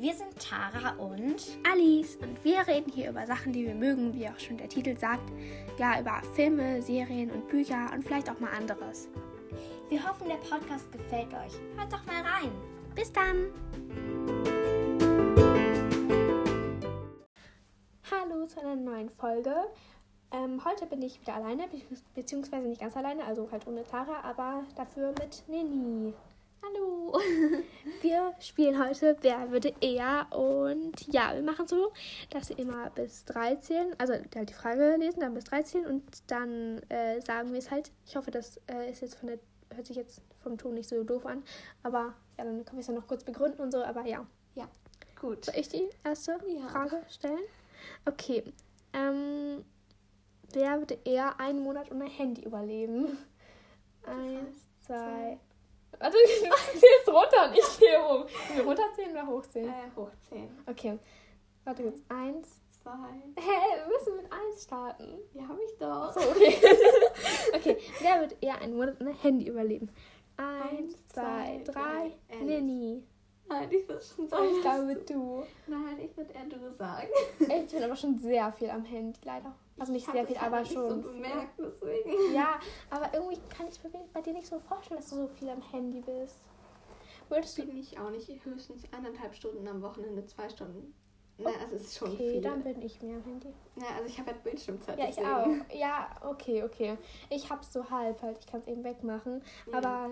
Wir sind Tara und Alice und wir reden hier über Sachen, die wir mögen, wie auch schon der Titel sagt. Ja, über Filme, Serien und Bücher und vielleicht auch mal anderes. wir hoffen, der Podcast gefällt euch. Hört doch mal rein. Bis dann! Hallo zu einer neuen Folge. Ähm, heute bin ich wieder alleine, be beziehungsweise nicht ganz alleine, also halt ohne Tara, aber dafür mit Nini. Hallo. Wir spielen heute Wer würde eher und ja, wir machen so, dass wir immer bis 13, also halt die Frage lesen, dann bis 13 und dann äh, sagen wir es halt. Ich hoffe, das äh, ist jetzt von der, hört sich jetzt vom Ton nicht so doof an, aber ja, dann kann ich es ja noch kurz begründen und so, aber ja. Ja, gut. Soll ich die erste Ja. Frage stellen? Okay. Ähm, wer würde eher einen Monat ohne Handy überleben? Eins, zwei. Warte, du zählst runter und ich zähle hoch. Wir runterzählen oder hochzählen? Äh, hochzählen. Okay. Warte kurz. Eins. Zwei. Hä, wir müssen mit eins starten. Ja, hab ich doch. So, okay. okay. Wer wird eher einen Monat ohne Handy überleben? Eins, Eins, zwei, zwei, drei. Nini. Nein, ich würde schon Ich sagen. glaube du. Nein, ich würde eher du sagen. Ich bin aber schon sehr viel am Handy, leider. Also nicht Ich sehr viel, aber nicht schon. so bemerkt, deswegen. Ja, aber irgendwie kann ich mir bei dir nicht so vorstellen, dass du so viel am Handy bist. Würdest du. Bin ich auch nicht. Höchstens eineinhalb Stunden am Wochenende, zwei Stunden. Na, also es ist schon Okay, viel. dann bin ich mehr am Handy. Ja, also ich habe halt Bildschirmzeit. Ja, ich deswegen. auch. Ja, okay, okay. Ich hab's so halb halt. Ich kann es eben wegmachen. Ja. Aber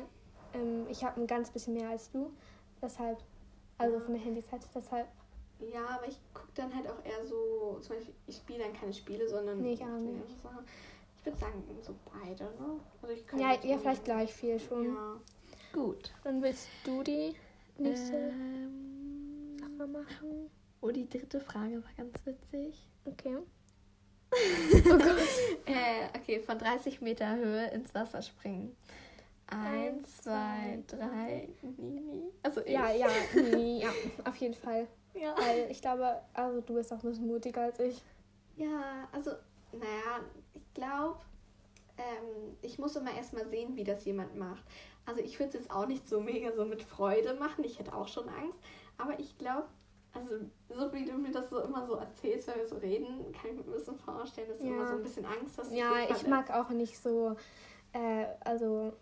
ähm, ich habe ein ganz bisschen mehr als du. Deshalb. Also Ja. von der Handyzeit. Deshalb. Ja, aber ich gucke dann halt auch eher so, zum Beispiel, ich spiele dann keine Spiele, sondern Nee, ich auch nicht. Ich würde sagen, so beide, ne? Also ich kann Ja, ja, vielleicht gleich viel schon. Ja. Gut. Dann willst du die nächste Ähm, Sache machen. oh, die dritte Frage war ganz witzig. Okay. Äh, okay, von 30 Meter Höhe ins Wasser springen. Eins, zwei, drei, Nini. Also ich. Ja, ja, nee, ja, auf jeden Fall. ja. Weil ich glaube, also du bist auch ein bisschen mutiger als ich. Ja, also, naja, ich glaube, ähm, ich muss immer erstmal sehen, wie das jemand macht. Also ich würde es jetzt auch nicht so mega so mit Freude machen. Ich hätte auch schon Angst. Aber ich glaube, also so wie du mir das so immer so erzählst, wenn wir so reden, kann ich mir ein bisschen vorstellen, dass du Ja. immer so ein bisschen Angst hast. Ja, ich mag auch nicht so, äh, also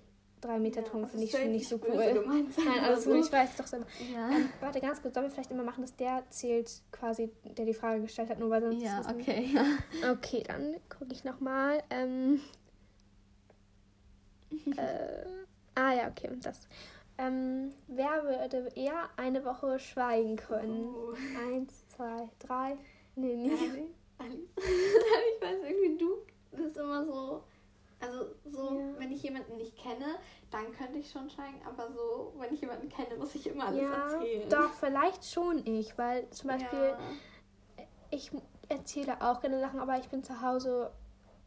drei Meter Ja, also finde ich schon nicht so cool. Nein, alles gut, so. ich weiß doch so. Ja. Ähm, warte, ganz kurz, sollen wir vielleicht immer machen, dass der zählt, quasi, der die Frage gestellt hat, nur weil sonst. ja, okay. Ja. Okay, dann gucke ich nochmal. Ähm, äh, ah ja, okay, das. Ähm, wer würde eher eine Woche schweigen können? Oh. Eins, zwei, drei. Nee, nee. Ali- Alice. ich weiß irgendwie, du bist immer so. Also, so, Ja. wenn ich jemanden nicht kenne, dann könnte ich schon schweigen, aber so, wenn ich jemanden kenne, muss ich immer alles Ja, erzählen. doch, vielleicht schon ich, weil zum Beispiel Ja. ich erzähle auch gerne Sachen, aber ich bin zu Hause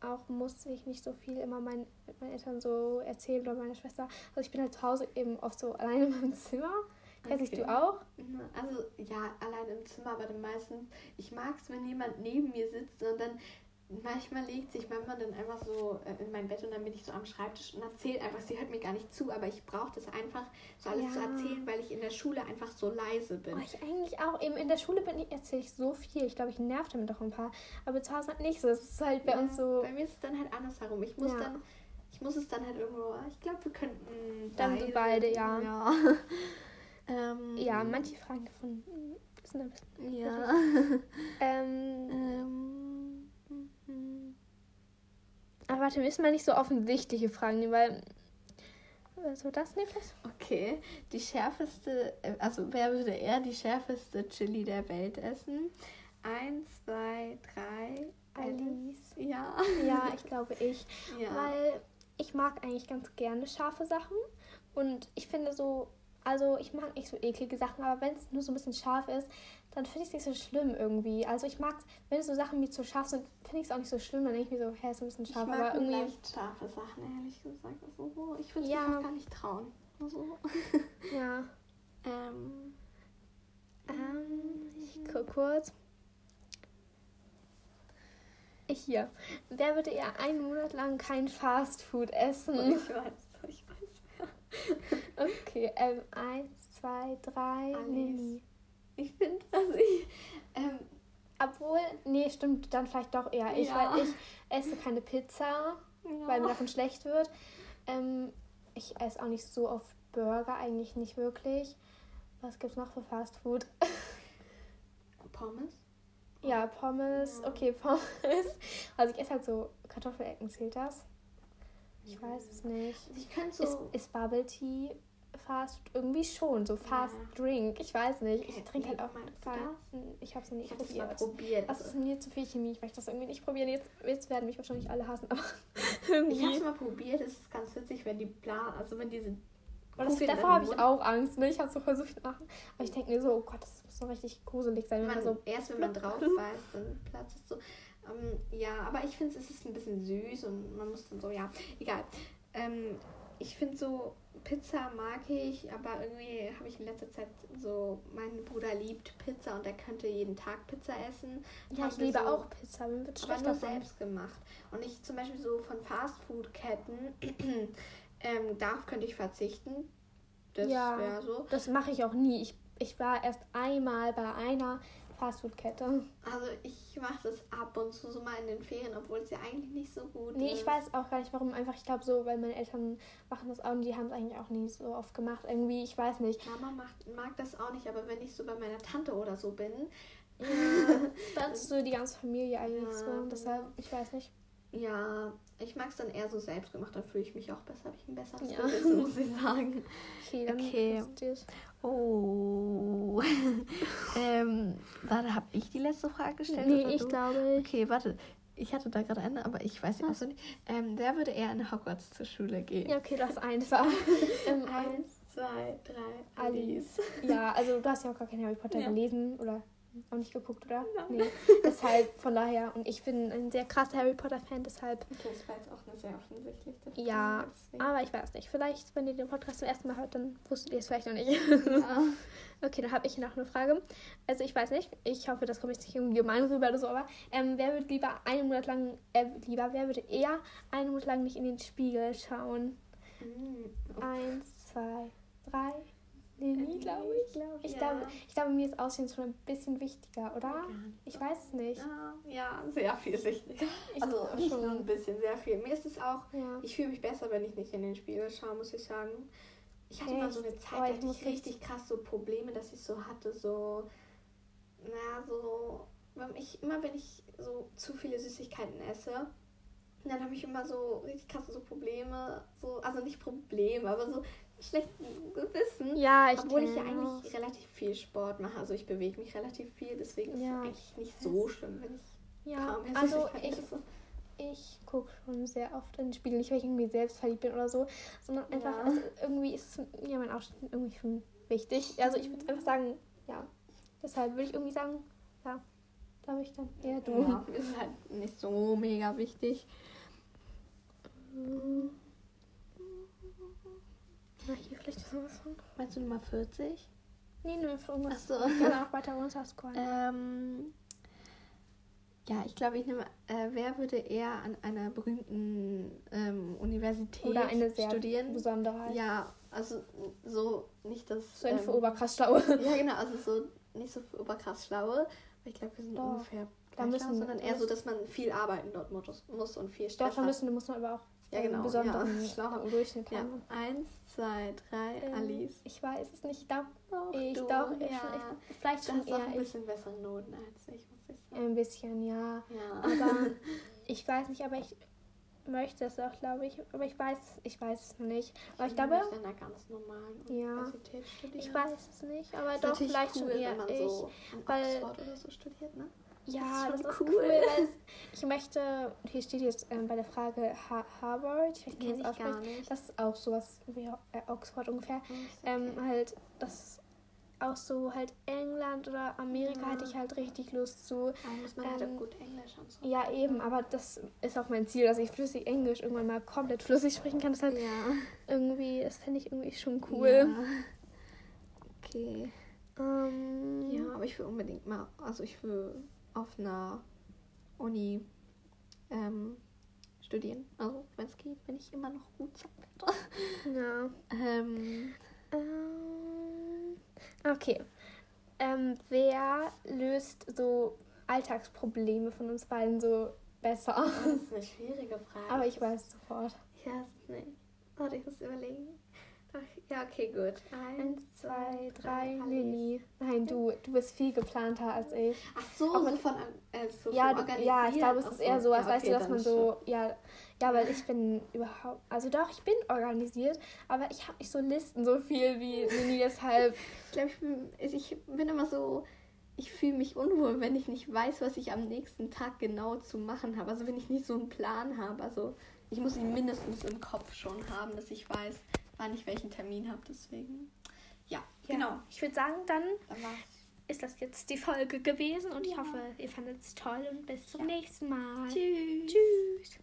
auch, muss ich nicht so viel immer mein, mit meinen Eltern so erzählen oder meiner Schwester. Also ich bin halt zu Hause eben oft so alleine in meinem Zimmer. Kennst Okay. du auch? Also, ja, allein im Zimmer, aber dann meistens, ich mag es, wenn jemand neben mir sitzt und dann manchmal legt sich Mama dann einfach so äh, in mein Bett und dann bin ich so am Schreibtisch und erzählt einfach, sie hört mir gar nicht zu, aber ich brauche das einfach, so alles zu Ja. erzählen, weil ich in der Schule einfach so leise bin. Oh, ich eigentlich auch. Eben in der Schule bin ich, erzähle ich so viel. Ich glaube, ich nerv damit auch ein paar. Aber zu Hause halt nicht so. Es ist halt bei Ja, uns so. Bei mir ist es dann halt andersherum. Ich muss Ja. dann, ich muss es dann halt irgendwo. Ich glaube, wir könnten Dann so beide, ja. Ja. ähm, Ja, manche Fragen davon sind ein bisschen. Ja. Ähm, ähm, mhm. Aber warte, wir müssen mal nicht so offensichtliche Fragen nehmen, weil. So, das nehmen vielleicht? okay, die schärfeste, äh, also wer würde eher die schärfeste Chili der Welt essen? Eins, zwei, drei. Alice. Ja. Ja, ich glaube ich. Ja. Weil ich mag eigentlich ganz gerne scharfe Sachen. Und ich finde so, also ich mag nicht so eklige Sachen, aber wenn es nur so ein bisschen scharf ist, dann finde ich es nicht so schlimm irgendwie. Also ich mag wenn so Sachen mir zu scharf sind, finde ich es auch nicht so schlimm. Dann denke ich mir so, hä, ist ein bisschen ich scharf, mag aber irgendwie. leicht scharfe Sachen, ehrlich gesagt. Also, so, ich würde es Ja. mir gar nicht trauen. Also, Ja. ähm, Ähm, ich guck kurz. Hier. Wer würde eher einen Monat lang kein Fastfood essen? ich ich weiß. Okay, ähm, eins, zwei, drei, Alice. Lilly. Ich finde, also ich, ähm, Obwohl, nee, stimmt, dann vielleicht doch eher ich, Ja. weil ich esse keine Pizza, weil mir davon schlecht wird. Ähm, ich esse auch nicht so oft Burger, eigentlich nicht wirklich. Was gibt's noch für Fast Food? Pommes? Ja, Pommes, Ja. okay, Pommes. Also ich esse halt so Kartoffelecken, zählt das? Ich weiß es nicht. Ich könnte so. Ist, ist Bubble Tea Fast? Irgendwie schon, so Fast Ja. Drink. Ich weiß nicht. Ich trinke halt auch das? Ich habe es noch nie ich das mal probiert. probiert. Das Also, ist mir zu viel Chemie. Ich möchte das irgendwie nicht probieren. Jetzt, jetzt werden mich wahrscheinlich alle hassen, aber ich habe es irgendwie. mal probiert. Es ist ganz witzig, wenn die Bla, also wenn diese. Und davor habe ich auch Angst. Ne? Ich habe so so viel machen. Aber ich denke mir so, oh Gott, das muss doch richtig gruselig sein, wenn man, Man, so. erst wenn man drauf beißt, dann platzt es so. Ähm, ja, aber ich finde es ist ein bisschen süß und man muss dann so, ja, egal. Ähm, ich finde so, Pizza mag ich, aber irgendwie habe ich in letzter Zeit so, mein Bruder liebt Pizza und er könnte jeden Tag Pizza essen. Ja, ich liebe so- auch Pizza. Mir wird aber schlecht nur selbst gemacht. Und ich zum Beispiel so von Fastfood-Ketten, ähm, darauf könnte ich verzichten. Das Ja. wäre so. Das mache ich auch nie. Ich, ich war erst einmal bei einer Fastfood-Kette. Also ich mache das ab und zu so mal in den Ferien, obwohl es ja eigentlich nicht so gut Nee, ist. ich weiß auch gar nicht warum. Einfach, ich glaube so, weil meine Eltern machen das auch und die haben es eigentlich auch nie so oft gemacht. Irgendwie, ich weiß nicht. Mama macht, mag das auch nicht, aber wenn ich so bei meiner Tante oder so bin, Ja, dann ist so die ganze Familie eigentlich Ja, so. Deshalb, ich weiß nicht. ja, ich mag es dann eher so selbst gemacht, dann fühle ich mich auch besser, habe ich ein besseres Ja. Gewissen, muss ich sagen. Okay, dann Okay. Oh. warte, habe ich die letzte Frage gestellt? Nee, ich du? glaube. Okay, warte. Ich hatte da gerade eine, aber ich weiß Was? also nicht. Ähm, wer würde eher in Hogwarts zur Schule gehen? Ja, okay, das ist einfach. ähm, Eins, zwei, drei, Alice. Ja, also du hast ja auch gar keinen Harry Potter Ja. gelesen oder auch nicht geguckt, oder? Nein. Nee. deshalb, von daher. Und ich bin ein sehr krasser Harry Potter-Fan, deshalb. Okay, das war jetzt auch eine sehr offensichtliche Ja, Frage, deswegen- Aber ich weiß nicht. Vielleicht, wenn ihr den Podcast zum ersten Mal hört, dann wusstet ihr es vielleicht noch nicht. Ja. Okay, dann habe ich hier noch eine Frage. Also ich weiß nicht, ich hoffe, das kommt jetzt nicht irgendwie gemein rüber oder so, aber ähm, wer würde lieber einen Monat lang, äh, lieber, wer würde eher einen Monat lang nicht in den Spiegel schauen? Mm, Eins, zwei, drei. Lilly, glaube ich. glaube Ich, ja. glaube, ich glaube, mir ist Aussehen schon ein bisschen wichtiger, oder? Ich weiß es nicht. Ja, sehr viel wichtiger. Ich Also schon. ein bisschen, sehr viel. Mir ist es auch, Ja. ich fühle mich besser, wenn ich nicht in den Spiegel schaue, muss ich sagen. Ich hatte mal so eine Echt? Zeit, Oh, da ich hatte ich richtig krass so Probleme, dass ich so hatte, so, na, so, wenn ich, immer wenn ich so zu viele Süßigkeiten esse, dann habe ich immer so richtig krasse so Probleme, so, also nicht Probleme, aber so schlechten Gewissen. Ja, ich Obwohl ich ja eigentlich relativ viel Sport mache. Also ich bewege mich relativ viel, deswegen ist Ja, es eigentlich nicht so schlimm, wenn ich Ja, also ich, ich gucke schon sehr oft in den Spiegel. Nicht, weil ich irgendwie selbst verliebt bin oder so, sondern einfach, Ja. also irgendwie ist ja mein Ausschnitt irgendwie schon wichtig. Also ich würde einfach sagen, ja. Deshalb würde ich irgendwie sagen, ja, glaube ich dann eher du. Ja, ist halt nicht so mega wichtig. Na, hier vielleicht ist noch was von. Meinst du Nummer 40? Nee, nur für irgendwas. Ach so. Ich kann auch weiter runter scrollen. Ähm, ja, ich glaube, ich nehme, äh, wer würde eher an einer berühmten ähm, Universität Oder eine sehr studieren? besondere. halt. Ja, also so nicht das. So ähm, für Oberkrass schlaue. Ja, genau, also so nicht so für oberkrass schlaue. Aber ich glaube, wir sind Doch. ungefähr Da gleich müssen- sondern eher so, dass man viel arbeiten dort muss, und viel Stress müssen, da muss man aber auch Ja, genau, besonderen ja, schlau. äh, Durchschnitt Ja, haben. eins, zwei, drei, Ähm, Alice. Ich weiß es nicht. Ich glaube, ich du, doch. Ich, ja. ich, vielleicht schon eher ein ich. bisschen bessere Noten als ich, muss ich sagen. Ein bisschen, ja. Ja. Aber ich weiß nicht, aber ich möchte es auch, glaube ich. Aber ich weiß, ich weiß es noch nicht. Aber ich glaube, möchte an einer ganz normalen Ja. Universität studieren. ich weiß es nicht. Aber doch, vielleicht cool, schon eher wenn man ich. so weil- Oxford oder so studiert, ne? Ja, Das das ist ist schon cool. cool. ich möchte, hier steht jetzt ähm, bei der Frage ha Harvard, ich weiß nicht, das gar nicht. Das ist auch sowas wie äh, Oxford ungefähr. Okay. Ähm, halt, das ist auch so halt England oder Amerika Ja. hätte ich halt richtig Lust zu. Da muss man halt ähm, auch gut Englisch und so. Ja, eben, aber das ist auch mein Ziel, dass ich flüssig Englisch irgendwann mal komplett flüssig sprechen kann. Das halt Ja. irgendwie, das fände ich irgendwie schon cool. Ja. Okay. Ähm, Ja, aber ich will unbedingt mal, also ich will auf einer Uni ähm, studieren. Also, wenn es geht, wenn ich immer noch gut Zeit habe. ja. Ähm, Ähm, okay. ähm, wer löst so Alltagsprobleme von uns beiden so besser? Das ist eine schwierige Frage. Aber ich weiß sofort. Ich weiß es nicht. Warte, ich muss überlegen. Ja, okay, gut. Eins, zwei, drei, Lilly. Nein, du, du bist viel geplanter als ich. Ach so, Auch so von äh, so Ja, du, ja, ich glaube, es ist eher so. sowas, Ja, weißt du, okay, dass man so, ja, ja, weil ich bin überhaupt, also doch, ich bin organisiert, aber ich habe nicht so Listen so viel wie Lilly, deshalb, Ich glaube, ich bin, ich bin immer so, ich fühle mich unwohl, wenn ich nicht weiß, was ich am nächsten Tag genau zu machen habe. Also wenn ich nicht so einen Plan habe. Also ich muss ihn mindestens im Kopf schon haben, dass ich weiß, wann ich welchen Termin habe. Deswegen, ja, genau. ja. Ich würde sagen, dann Dann ist das jetzt die Folge gewesen und ich hoffe, ihr fandet es toll und bis zum Ja. nächsten Mal. Tschüss. Tschüss.